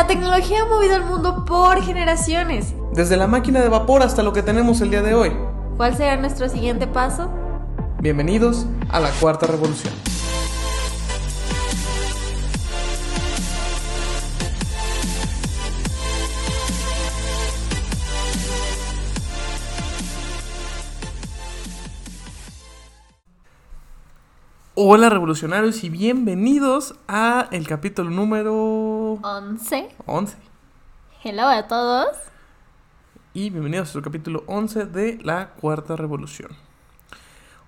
La tecnología ha movido al mundo por generaciones. Desde la máquina de vapor hasta lo que tenemos el día de hoy. ¿Cuál será nuestro siguiente paso? Bienvenidos a la Cuarta Revolución. Hola revolucionarios y bienvenidos a el capítulo número 11. 11. Hello a todos. Y bienvenidos al capítulo 11 de la Cuarta Revolución.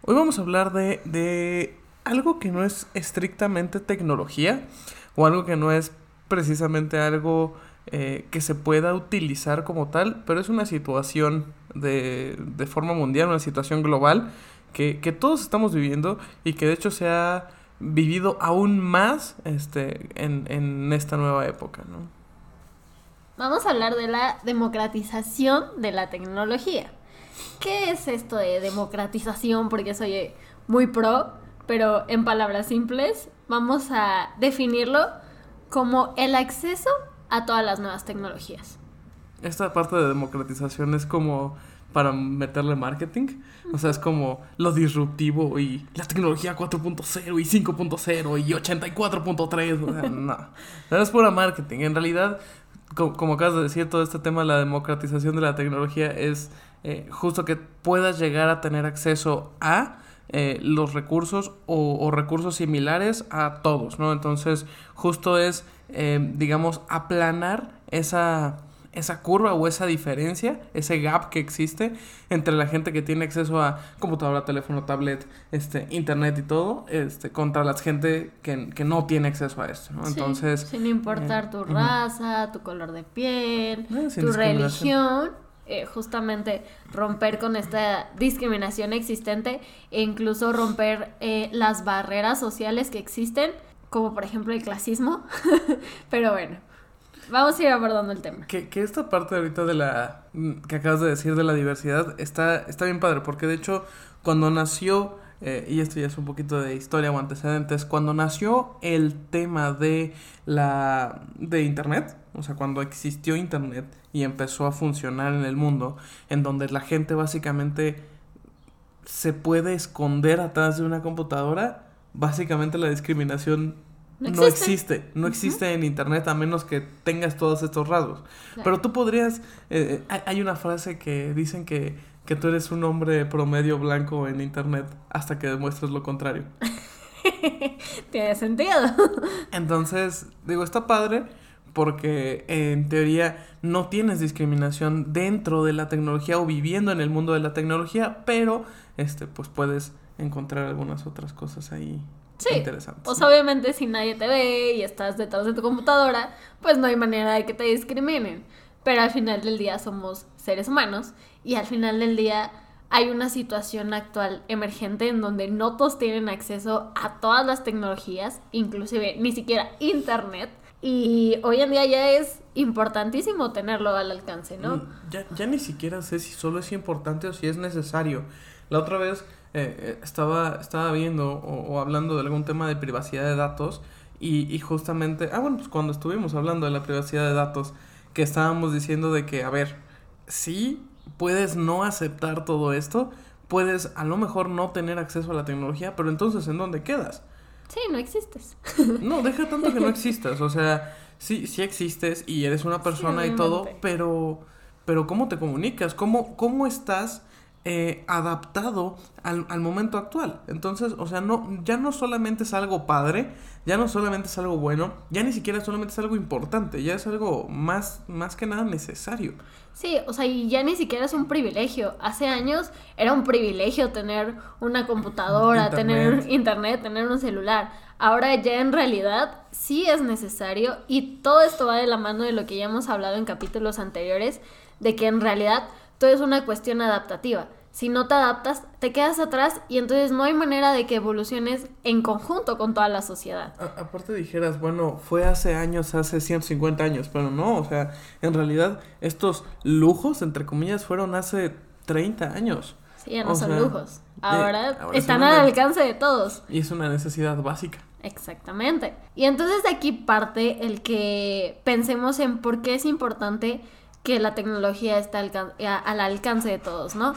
Hoy vamos a hablar de, de algo que no es estrictamente tecnología o algo que no es precisamente algo eh, que se pueda utilizar como tal, pero es una situación de, de forma mundial, una situación global que, que, todos estamos viviendo y que de hecho se ha vivido aún más este, en, en esta nueva época, ¿no? Vamos a hablar de la democratización de la tecnología. ¿Qué es esto de democratización? Porque soy muy pro, pero en palabras simples vamos a definirlo como el acceso a todas las nuevas tecnologías. Esta parte de democratización es como para meterle marketing. O sea, es como lo disruptivo y la tecnología 4.0 y 5.0 y 84.3. O sea, no, no es pura marketing. En realidad, como, como, acabas de decir, todo este tema de la democratización de la tecnología es eh, justo que puedas llegar a tener acceso a eh, los recursos o, o, recursos similares a todos, ¿no? Entonces, justo es, eh, digamos, aplanar esa esa curva o esa diferencia, ese gap que existe entre la gente que tiene acceso a computadora, teléfono, tablet, este, internet y todo, este, contra la gente que, que no tiene acceso a esto, ¿no? Sí, Entonces... Sin importar eh, tu raza, uh -huh. tu color de piel, Eh, tu religión, eh, justamente romper con esta discriminación existente e incluso romper eh, las barreras sociales que existen, como por ejemplo el clasismo, pero bueno. Vamos a ir abordando el tema. Que, que, esta parte ahorita de la que acabas de decir de la diversidad está, está bien padre, porque de hecho cuando nació, eh, y esto ya es un poquito de historia o antecedentes, cuando nació el tema de la de internet, o sea, cuando existió internet y empezó a funcionar en el mundo, en donde la gente básicamente se puede esconder atrás de una computadora, básicamente la discriminación no existe. no existe, no existe uh -huh. en internet a menos que tengas todos estos rasgos. Claro. Pero tú podrías, eh, hay una frase que dicen que, que tú eres un hombre promedio blanco en internet hasta que demuestres lo contrario. Tiene sentido. Entonces, digo, está padre porque en teoría no tienes discriminación dentro de la tecnología o viviendo en el mundo de la tecnología, pero este pues puedes encontrar algunas otras cosas ahí Sí, interesantes. pues obviamente si nadie te ve y estás detrás de tu computadora, pues no hay manera de que te discriminen. Pero al final del día somos seres humanos y al final del día hay una situación actual emergente en donde no todos tienen acceso a todas las tecnologías, inclusive ni siquiera internet. Y hoy en día ya es importantísimo tenerlo al alcance, ¿no? Ya, ya ni siquiera sé si solo es importante o si es necesario. La otra vez eh, estaba, estaba viendo o, o, hablando de algún tema de privacidad de datos y, y, justamente, ah bueno, pues cuando estuvimos hablando de la privacidad de datos, que estábamos diciendo de que, a ver, sí puedes no aceptar todo esto, puedes a lo mejor no tener acceso a la tecnología, pero entonces ¿en dónde quedas? Sí, no existes. No, deja tanto que no existas, o sea, sí, sí existes y eres una persona sí, y todo, pero, pero ¿cómo te comunicas? ¿Cómo, cómo estás eh, adaptado al, al, momento actual. Entonces, o sea, no, ya no solamente es algo padre, ya no solamente es algo bueno, ya ni siquiera solamente es algo importante, ya es algo más, más que nada necesario. Sí, o sea, y ya ni siquiera es un privilegio. Hace años era un privilegio tener una computadora, internet. tener internet, tener un celular. Ahora ya en realidad sí es necesario y todo esto va de la mano de lo que ya hemos hablado en capítulos anteriores, de que en realidad todo es una cuestión adaptativa. Si no te adaptas, te quedas atrás y entonces no hay manera de que evoluciones en conjunto con toda la sociedad. A aparte dijeras, bueno, fue hace años, hace 150 años, pero no, o sea, en realidad estos lujos, entre comillas, fueron hace 30 años. Sí, ya no o son sea, lujos. Ahora, eh, ahora están al alcance de todos. Y es una necesidad básica. Exactamente. Y entonces de aquí parte el que pensemos en por qué es importante que la tecnología esté al, alcance de todos, ¿no?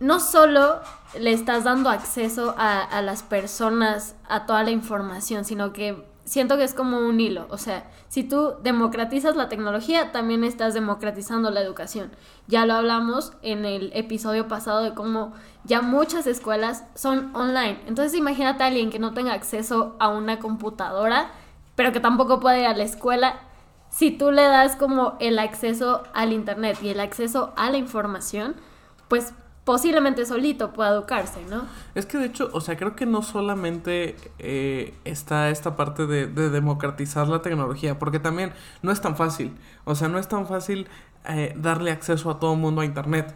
No solo le estás dando acceso a, a las personas a toda la información, sino que siento que es como un hilo. O sea, si tú democratizas la tecnología, también estás democratizando la educación. Ya lo hablamos en el episodio pasado de cómo ya muchas escuelas son online. Entonces imagínate a alguien que no tenga acceso a una computadora, pero que tampoco puede ir a la escuela. Si tú le das como el acceso al Internet y el acceso a la información, pues posiblemente solito pueda educarse, ¿no? Es que de hecho, o sea, creo que no solamente eh, está esta parte de, democratizar la tecnología, porque también no es tan fácil, o sea, no es tan fácil eh, darle acceso a todo el mundo a Internet.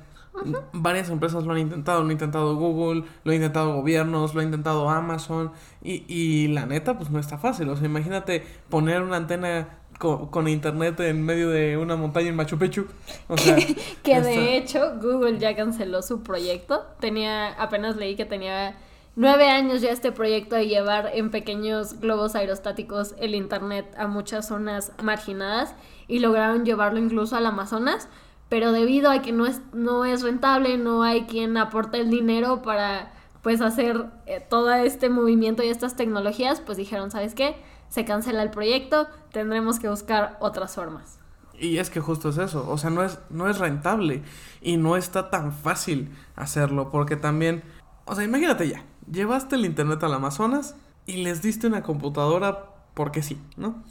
Varias empresas lo han intentado, lo ha intentado Google, lo ha intentado gobiernos, lo ha intentado Amazon y, y la neta pues no está fácil. O sea, imagínate poner una antena con, internet en medio de una montaña en Machu Picchu. O sea, que de hecho Google ya canceló su proyecto. Tenía, apenas leí que tenía nueve años ya este proyecto de llevar en pequeños globos aerostáticos el internet a muchas zonas marginadas y lograron llevarlo incluso al Amazonas. Pero debido a que no es, no es rentable, no hay quien aporte el dinero para pues hacer eh, todo este movimiento y estas tecnologías, pues dijeron, ¿sabes qué? Se cancela el proyecto, tendremos que buscar otras formas. Y es que justo es eso, o sea, no es, no es rentable y no está tan fácil hacerlo, porque también, o sea, imagínate ya, llevaste el internet al Amazonas y les diste una computadora porque sí, ¿no?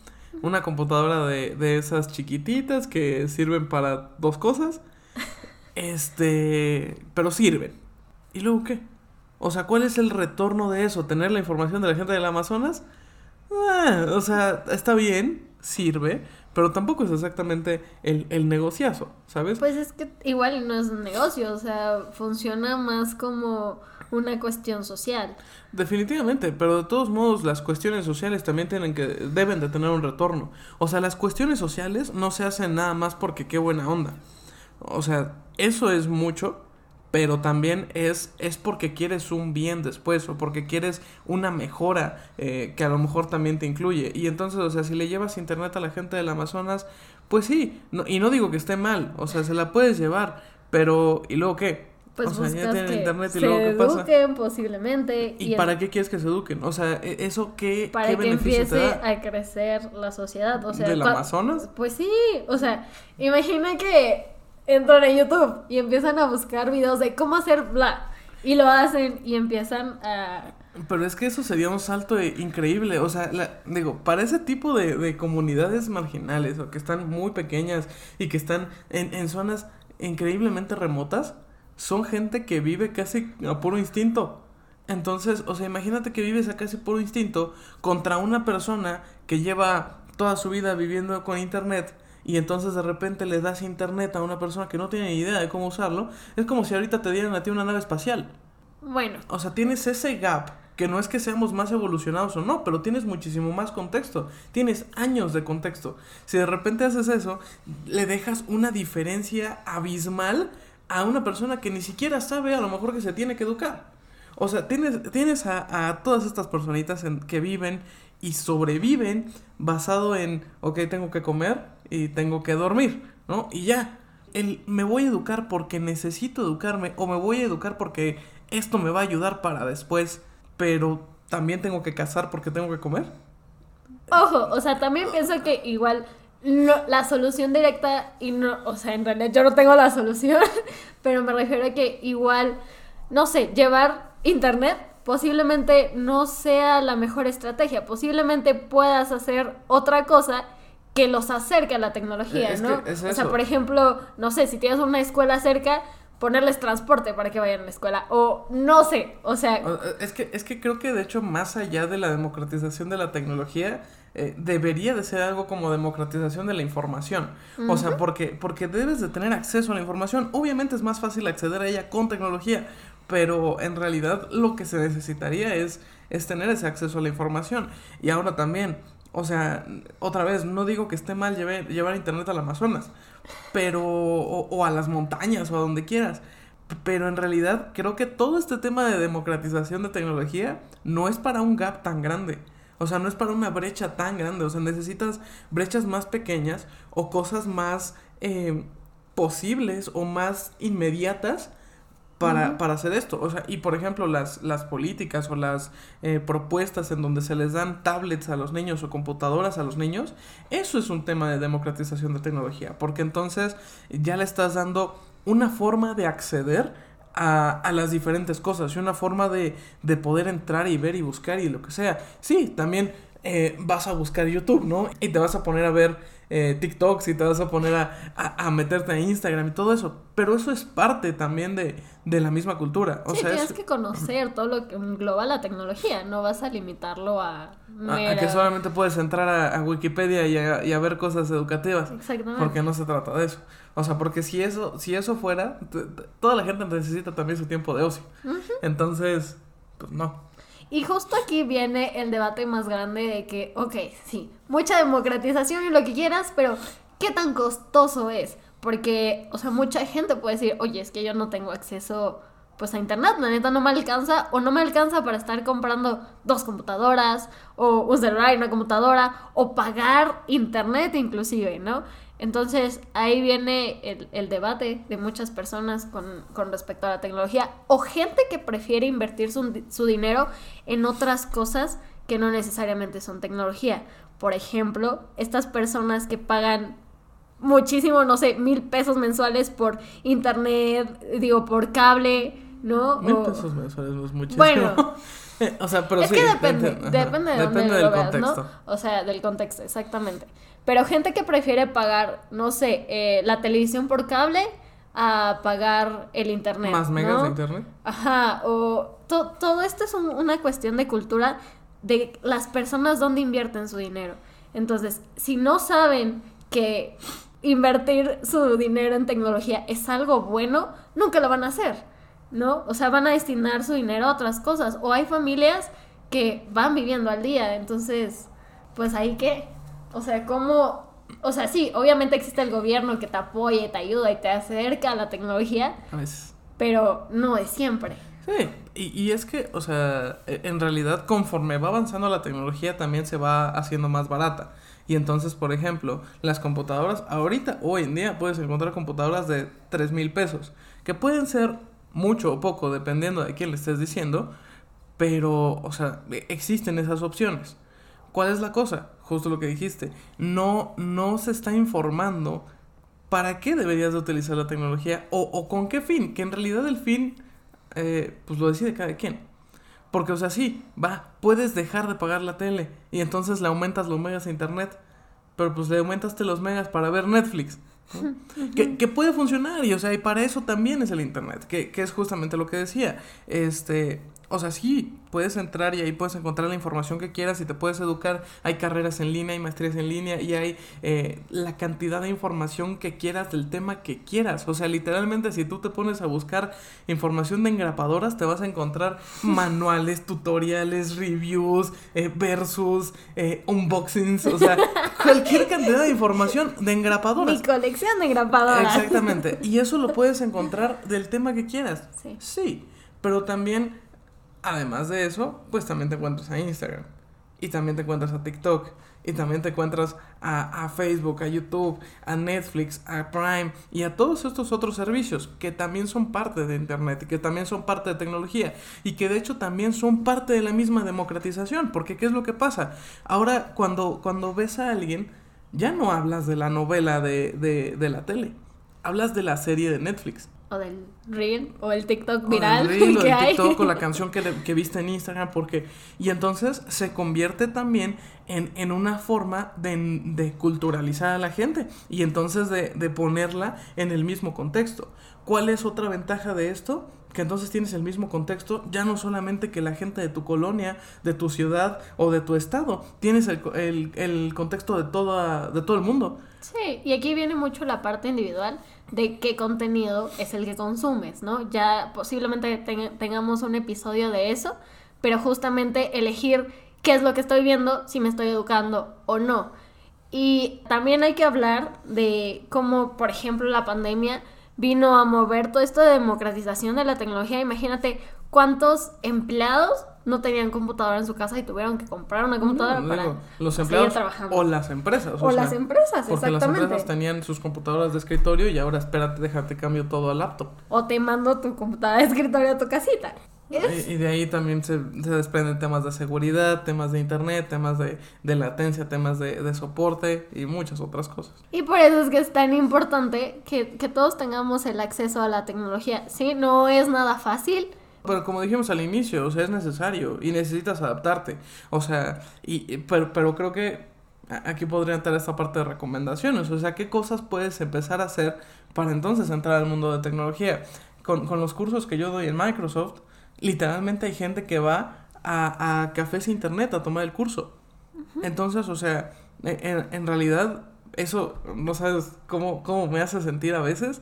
Una computadora de, de esas chiquititas que sirven para dos cosas, este, pero sirven. ¿Y luego qué? O sea, ¿cuál es el retorno de eso? ¿Tener la información de la gente del Amazonas? Ah, o sea, está bien, sirve, pero tampoco es exactamente el, el negociazo, ¿sabes? Pues es que igual no es un negocio, o sea, funciona más como una cuestión social. Definitivamente, pero de todos modos las cuestiones sociales también tienen que deben de tener un retorno. O sea, las cuestiones sociales no se hacen nada más porque qué buena onda. O sea, eso es mucho, pero también es, es porque quieres un bien después o porque quieres una mejora eh, que a lo mejor también te incluye. Y entonces, o sea, si le llevas internet a la gente del Amazonas, pues sí, no, y no digo que esté mal, o sea, se la puedes llevar, pero ¿y luego qué? Pues o sea, ya tienen internet y luego qué pasa. eduquen posiblemente. ¿Y, para qué quieres que se eduquen? O sea, e, eso qué Para que empiece a crecer la sociedad, o sea, ¿Del Amazonas? Pues sí, o sea, imagina que entran a YouTube y empiezan a buscar videos de cómo hacer bla. Y lo hacen y empiezan a... Pero es que eso sería un salto increíble. O sea, digo, para ese tipo de, comunidades marginales o que están muy pequeñas y que están en, en zonas increíblemente remotas, son gente que vive casi a puro instinto. Entonces, o sea, imagínate que vives a casi puro instinto contra una persona que lleva toda su vida viviendo con internet y entonces de repente le das internet a una persona que no tiene ni idea de cómo usarlo, es como si ahorita te dieran a ti una nave espacial. Bueno. O sea, tienes ese gap que no es que seamos más evolucionados o no, pero tienes muchísimo más contexto, tienes años de contexto. Si de repente haces eso, le dejas una diferencia abismal a una persona que ni siquiera sabe a lo mejor que se tiene que educar. O sea, tienes, tienes a, a todas estas personitas en, que viven y sobreviven basado en, ok, tengo que comer, y tengo que dormir, ¿no? Y ya, el me voy a educar porque necesito educarme o me voy a educar porque esto me va a ayudar para después, pero también tengo que casar porque tengo que comer. Ojo, o sea, también pienso que igual la solución directa y no, o sea, en realidad yo no tengo la solución, pero me refiero a que igual, no sé, llevar internet posiblemente no sea la mejor estrategia, posiblemente puedas hacer otra cosa que los acerque a la tecnología, ¿no? o sea, por ejemplo, no sé, si tienes una escuela cerca, ponerles transporte para que vayan a la escuela o no sé, o sea, eh, es que es que creo que de hecho más allá de la democratización de la tecnología eh, debería de ser algo como democratización de la información. O sea, porque porque debes de tener acceso a la información. Obviamente es más fácil acceder a ella con tecnología, pero en realidad lo que se necesitaría es es tener ese acceso a la información. Y ahora también o sea, otra vez, no digo que esté mal llevar, llevar internet al Amazonas, pero, o, a las montañas o a donde quieras. Pero en realidad creo que todo este tema de democratización de tecnología no es para un gap tan grande. O sea, no es para una brecha tan grande. O sea, necesitas brechas más pequeñas o cosas más eh, posibles o más inmediatas para, para, hacer esto. O sea, y por ejemplo, las, las políticas o las eh, propuestas en donde se les dan tablets a los niños o computadoras a los niños, eso es un tema de democratización de tecnología, porque entonces ya le estás dando una forma de acceder a, a, las diferentes cosas y una forma de, de, poder entrar y ver y buscar y lo que sea. Sí, también eh, vas a buscar YouTube, ¿no? Y te vas a poner a ver eh, TikToks y te vas a poner a, a, a, meterte a Instagram y todo eso. Pero eso es parte también de, de la misma cultura. O sí, sea, tienes es... que conocer todo lo que engloba la tecnología. No vas a limitarlo a... Mera... A, que solamente puedes entrar a, Wikipedia y a, y a ver cosas educativas. Exactamente. Porque no se trata de eso. O sea, porque si eso, si eso fuera, toda la gente necesita también su tiempo de ocio. Uh -huh. Entonces, pues no. Y justo aquí viene el debate más grande de que, ok, sí, mucha democratización y lo que quieras, pero ¿qué tan costoso es? Porque, o sea, mucha gente puede decir, oye, es que yo no tengo acceso pues a internet, la neta no me alcanza o no me alcanza para estar comprando dos computadoras o un celular y una computadora o pagar internet inclusive, ¿no? Entonces ahí viene el, el debate de muchas personas con, con, respecto a la tecnología o gente que prefiere invertir su, su dinero en otras cosas que no necesariamente son tecnología. Por ejemplo, estas personas que pagan muchísimo, no sé, mil pesos mensuales por internet, digo, por cable, ¿no? Mil o... pesos mensuales es muchísimo. Bueno. o sea, pero es sí, que depende, depende, de depende dónde del lo veas, contexto. ¿no? O sea, del contexto, exactamente. Pero gente que prefiere pagar, no sé, eh, la televisión por cable a pagar el internet. Más megas ¿no? de internet. Ajá, o to todo esto es un, una cuestión de cultura de las personas dónde invierten su dinero. Entonces, si no saben que invertir su dinero en tecnología es algo bueno, nunca lo van a hacer, ¿no? O sea, van a destinar su dinero a otras cosas. O hay familias que van viviendo al día, entonces, pues ahí qué. O sea, ¿cómo o sea, sí, obviamente existe el gobierno que te apoya, te ayuda y te acerca a la tecnología. A veces. Pero no es siempre. Sí, y, y, es que, o sea, e, en realidad conforme va avanzando la tecnología también se va haciendo más barata. Y entonces, por ejemplo, las computadoras, ahorita, hoy en día, puedes encontrar computadoras de 3 mil pesos, que pueden ser mucho o poco, dependiendo de quién le estés diciendo, pero, o sea, e, existen esas opciones. ¿Cuál es la cosa? Justo lo que dijiste. No, no se está informando para qué deberías de utilizar la tecnología o, o con qué fin. Que en realidad el fin, eh, pues lo decide cada quien. Porque, o sea, sí, va, puedes dejar de pagar la tele y entonces le aumentas los megas a internet. Pero pues le aumentaste los megas para ver Netflix. ¿no? que, que, puede funcionar y, o sea, y para eso también es el internet. Que, que es justamente lo que decía. Este, o sea, sí, puedes entrar y ahí puedes encontrar la información que quieras y te puedes educar. Hay carreras en línea, hay maestrías en línea y hay eh, la cantidad de información que quieras del tema que quieras. O sea, literalmente si tú te pones a buscar información de engrapadoras, te vas a encontrar manuales, tutoriales, reviews, eh, versus, eh, unboxings, o sea, cualquier cantidad de información de engrapadoras. Mi colección de engrapadoras. Exactamente. Y eso lo puedes encontrar del tema que quieras. Sí. Sí, pero también Además de eso, pues también te encuentras a Instagram. Y también te encuentras a TikTok. Y también te encuentras a, Facebook, a YouTube, a Netflix, a Prime y a todos estos otros servicios que también son parte de Internet que también son parte de tecnología y que de hecho también son parte de la misma democratización. Porque ¿qué es lo que pasa? Ahora cuando, cuando ves a alguien, ya no hablas de la novela de, de la tele, hablas de la serie de Netflix o del reel o el TikTok viral o del reel, o que el hay. TikTok o la canción que, que, viste en Instagram porque y entonces se convierte también en, en una forma de, de, culturalizar a la gente y entonces de, de ponerla en el mismo contexto. ¿Cuál es otra ventaja de esto? que entonces tienes el mismo contexto, ya no solamente que la gente de tu colonia, de tu ciudad o de tu estado, tienes el, el, el contexto de, toda, de todo el mundo. Sí, y aquí viene mucho la parte individual de qué contenido es el que consumes, ¿no? Ya posiblemente ten tengamos un episodio de eso, pero justamente elegir qué es lo que estoy viendo, si me estoy educando o no. Y también hay que hablar de cómo, por ejemplo, la pandemia vino a mover todo esto de democratización de la tecnología. Imagínate ¿cuántos empleados no tenían computadora en su casa y tuvieron que comprar una computadora No, para digo, los empleados trabajando? o las empresas. O las empresas, Porque las exactamente. empresas tenían sus computadoras de escritorio y ahora espérate, déjate cambio todo a laptop. O te mando tu computadora de escritorio a tu casita. Y, y de ahí también se, se desprenden temas de seguridad, temas de internet, temas de, de latencia, temas de, de soporte y muchas otras cosas. Y por eso es que es tan importante que, que todos tengamos el acceso a la tecnología. Sí, no es nada fácil. Pero como dijimos al inicio, o sea, es necesario y necesitas adaptarte. O sea, y, pero, pero creo que aquí podría entrar esta parte de recomendaciones. O sea, ¿qué cosas puedes empezar a hacer para entonces entrar al mundo de tecnología? Con, con los cursos que yo doy en Microsoft, literalmente hay gente que va a, a cafés internet a tomar el curso. Entonces, o sea, e, en, en realidad, eso, no sabes cómo, cómo me hace sentir a veces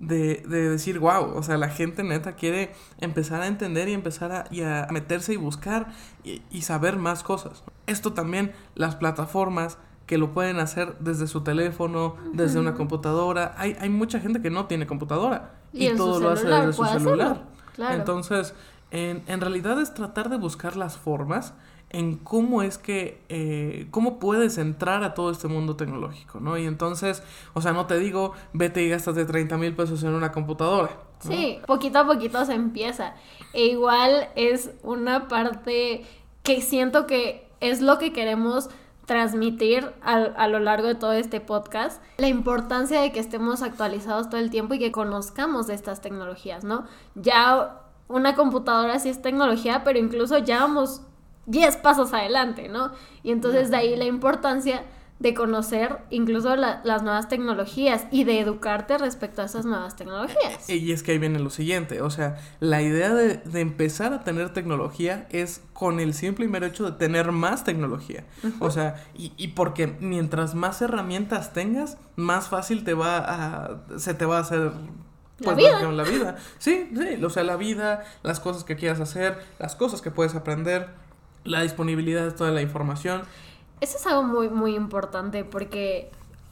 de, de decir, wow, o sea, la gente neta quiere empezar a entender y empezar a, y a meterse y buscar y, y saber más cosas. Esto también, las plataformas que lo pueden hacer desde su teléfono, desde una computadora. Hay, hay mucha gente que no tiene computadora Y en todo lo hace desde su celular. hacerlo, claro. Entonces, en, en realidad es tratar de buscar las formas en cómo es que, eh, cómo puedes entrar a todo este mundo tecnológico, ¿no? Y entonces, o sea, no te digo, vete y gastas de 30 mil pesos en una computadora. ¿no? Sí, poquito a poquito se empieza. E igual es una parte que siento que es lo que queremos transmitir al- a, lo largo de todo este podcast, la importancia de que estemos actualizados todo el tiempo y que conozcamos de estas tecnologías, ¿no? Ya una computadora sí es tecnología, pero incluso ya vamos 10 pasos adelante, ¿no? Y entonces de ahí la importancia de conocer incluso la- las nuevas tecnologías y de educarte respecto a esas nuevas tecnologías. Y es que ahí viene lo siguiente, o sea, la idea de, de empezar a tener tecnología es con el simple y mero hecho de tener más tecnología. O sea, y, y porque mientras más herramientas tengas, más fácil te va a, se te va a hacer... La Pues, vida. la vida. Sí, sí, o sea, la vida, las cosas que quieras hacer, las cosas que puedes aprender, la disponibilidad de toda la información. Eso es algo muy, muy importante porque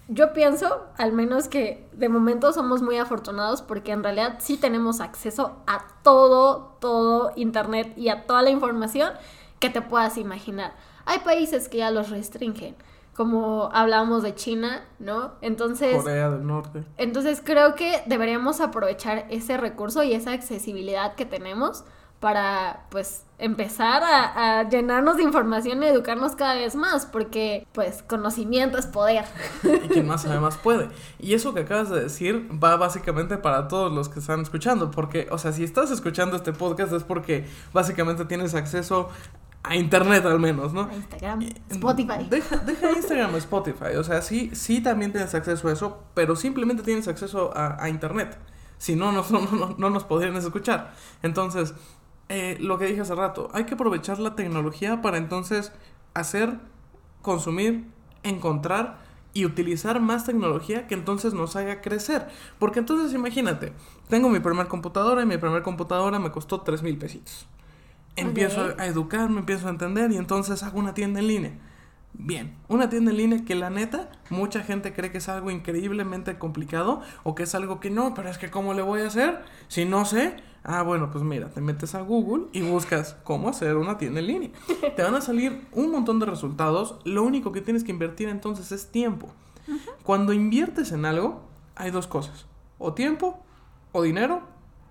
yo pienso, al menos que de momento somos muy afortunados porque en realidad sí tenemos acceso a todo, todo Internet y a toda la información que te puedas imaginar. Hay países que ya los restringen, como hablábamos de China, ¿no? Entonces... Corea del Norte. Entonces creo que deberíamos aprovechar ese recurso y esa accesibilidad que tenemos para pues empezar a, a llenarnos de información y educarnos cada vez más, porque pues conocimiento es poder. Y quien más sabe más puede. Y eso que acabas de decir va básicamente para todos los que están escuchando. Porque, o sea, si estás escuchando este podcast es porque básicamente tienes acceso a internet al menos, ¿no? A Instagram, Spotify. Deja, deja Instagram o Spotify. O sea, sí, sí también tienes acceso a eso, pero simplemente tienes acceso a, a internet. Si no, no, no, no, no nos podrían escuchar. Entonces, eh, lo que dije hace rato, hay que aprovechar la tecnología para entonces hacer, consumir, encontrar y utilizar más tecnología que entonces nos haga crecer. Porque entonces imagínate, tengo mi primer computadora y mi primer computadora me costó 3 mil pesitos. Empiezo Ok. a educarme, empiezo a entender y entonces hago una tienda en línea. Bien, una tienda en línea que la neta, mucha gente cree que es algo increíblemente complicado o que es algo que no, pero es que ¿cómo le voy a hacer? Si no sé, ah, bueno, pues mira, te metes a Google y buscas cómo hacer una tienda en línea. Te van a salir un montón de resultados, lo único que tienes que invertir entonces es tiempo. Cuando inviertes en algo, hay dos cosas, o tiempo, o dinero,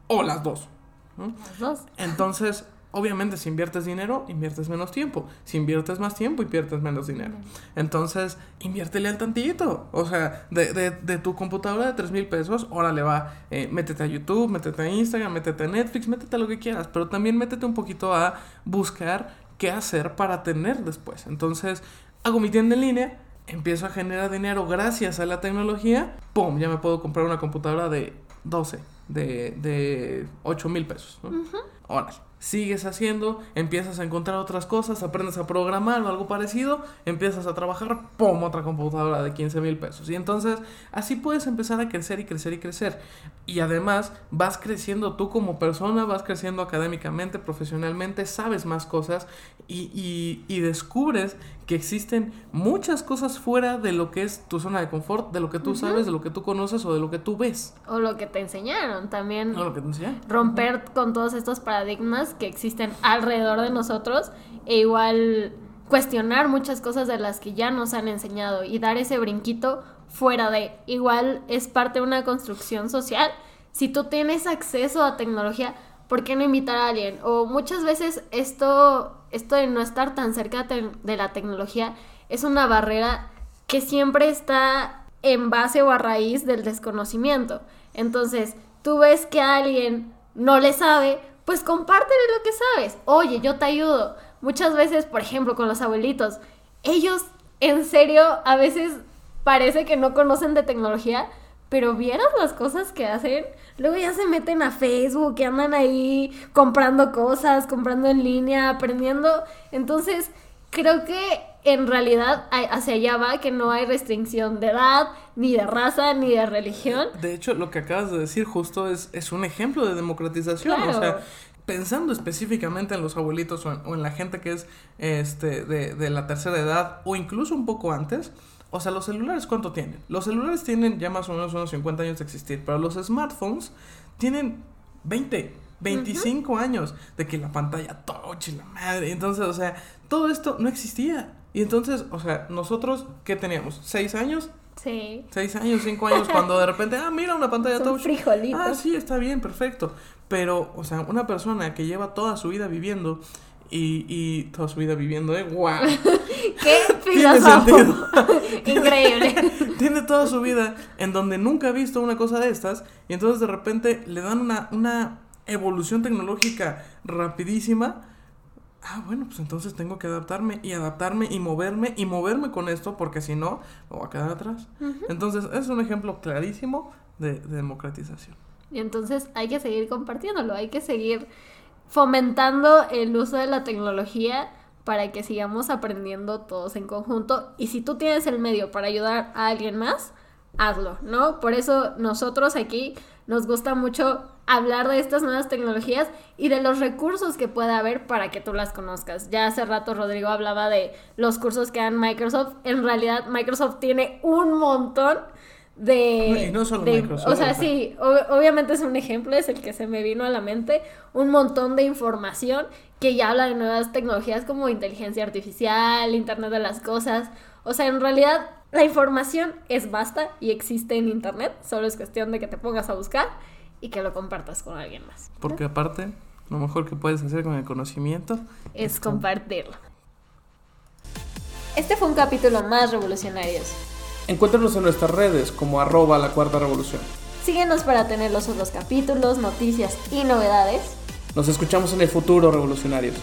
o las dos. ¿no? Las dos. Entonces, obviamente, si inviertes dinero, inviertes menos tiempo. Si inviertes más tiempo, inviertes menos dinero. Entonces, inviértele al tantito. O sea, de, de, de tu computadora de 3 mil pesos, órale va, eh, métete a YouTube, métete a Instagram, métete a Netflix, métete a lo que quieras. Pero también métete un poquito a buscar qué hacer para tener después. Entonces, hago mi tienda en línea. Empiezo a generar dinero gracias a la tecnología. ¡Pum! Ya me puedo comprar una computadora de 12, de, de 8 mil pesos. ¿no? Órale. Sigues haciendo, empiezas a encontrar otras cosas, aprendes a programar o algo parecido, empiezas a trabajar, ¡pum! otra computadora de 15 mil pesos. Y entonces así puedes empezar a crecer y crecer y crecer. Y además vas creciendo tú como persona, vas creciendo académicamente, profesionalmente, sabes más cosas y, y, y descubres que existen muchas cosas fuera de lo que es tu zona de confort, de lo que tú sabes, de lo que tú conoces o de lo que tú ves. O lo que te enseñaron también. O lo que te enseñaron. Romper con todos estos paradigmas que existen alrededor de nosotros e igual cuestionar muchas cosas de las que ya nos han enseñado y dar ese brinquito fuera de. Igual es parte de una construcción social. Si tú tienes acceso a tecnología, ¿por qué no invitar a alguien? O muchas veces esto, esto de no estar tan cerca de la tecnología es una barrera que siempre está en base o a raíz del desconocimiento. Entonces, tú ves que alguien no le sabe, pues compártele lo que sabes. Oye, yo te ayudo. Muchas veces, por ejemplo, con los abuelitos, ellos en serio a veces parece que no conocen de tecnología, pero vieras las cosas que hacen, luego ya se meten a Facebook y andan ahí comprando cosas, comprando en línea, aprendiendo. Entonces, creo que en realidad hacia allá va que no hay restricción de edad, ni de raza, ni de religión. De hecho, lo que acabas de decir justo es, es un ejemplo de democratización. O sea, pensando específicamente en los abuelitos o en, la gente que es este, de, de la tercera edad o incluso un poco antes, o sea, los celulares, ¿cuánto tienen? Los celulares tienen ya más o menos unos 50 años de existir, pero los smartphones tienen 20, 25 años de que la pantalla touch y la madre. Entonces, o sea, todo esto no existía. Y entonces, o sea, nosotros, ¿qué teníamos? ¿Seis años? Sí. Seis años, cinco años, cuando de repente, ah, mira una pantalla touch. Frijolitos. Ah, sí, está bien, perfecto. Pero, o sea, una persona que lleva toda su vida viviendo y, y toda su vida viviendo, ¿eh? ¡Wow! ¡Qué filósofo! Increíble. Tiene toda su vida en donde nunca ha visto una cosa de estas y entonces de repente le dan una, una evolución tecnológica rapidísima. Ah, bueno, pues entonces tengo que adaptarme y adaptarme y moverme y moverme con esto porque si no, me voy a quedar atrás. Entonces, es un ejemplo clarísimo de, de democratización. Y entonces hay que seguir compartiéndolo, hay que seguir fomentando el uso de la tecnología para que sigamos aprendiendo todos en conjunto. Y si tú tienes el medio para ayudar a alguien más, hazlo, ¿no? Por eso nosotros aquí nos gusta mucho hablar de estas nuevas tecnologías y de los recursos que puede haber para que tú las conozcas. Ya hace rato Rodrigo hablaba de los cursos que dan Microsoft. En realidad Microsoft tiene un montón de... Y no solo Microsoft. O sea, sí, obviamente es un ejemplo, es el que se me vino a la mente, un montón de información que ya habla de nuevas tecnologías como inteligencia artificial, Internet de las Cosas. O sea, en realidad la información es vasta y existe en Internet, solo es cuestión de que te pongas a buscar y que lo compartas con alguien más. Porque aparte, lo mejor que puedes hacer con el conocimiento es compartirlo. Este fue un capítulo más revolucionarios. Encuéntranos en nuestras redes como arroba la cuarta revolución. Síguenos para tener los otros capítulos, noticias y novedades. Nos escuchamos en el futuro, revolucionarios.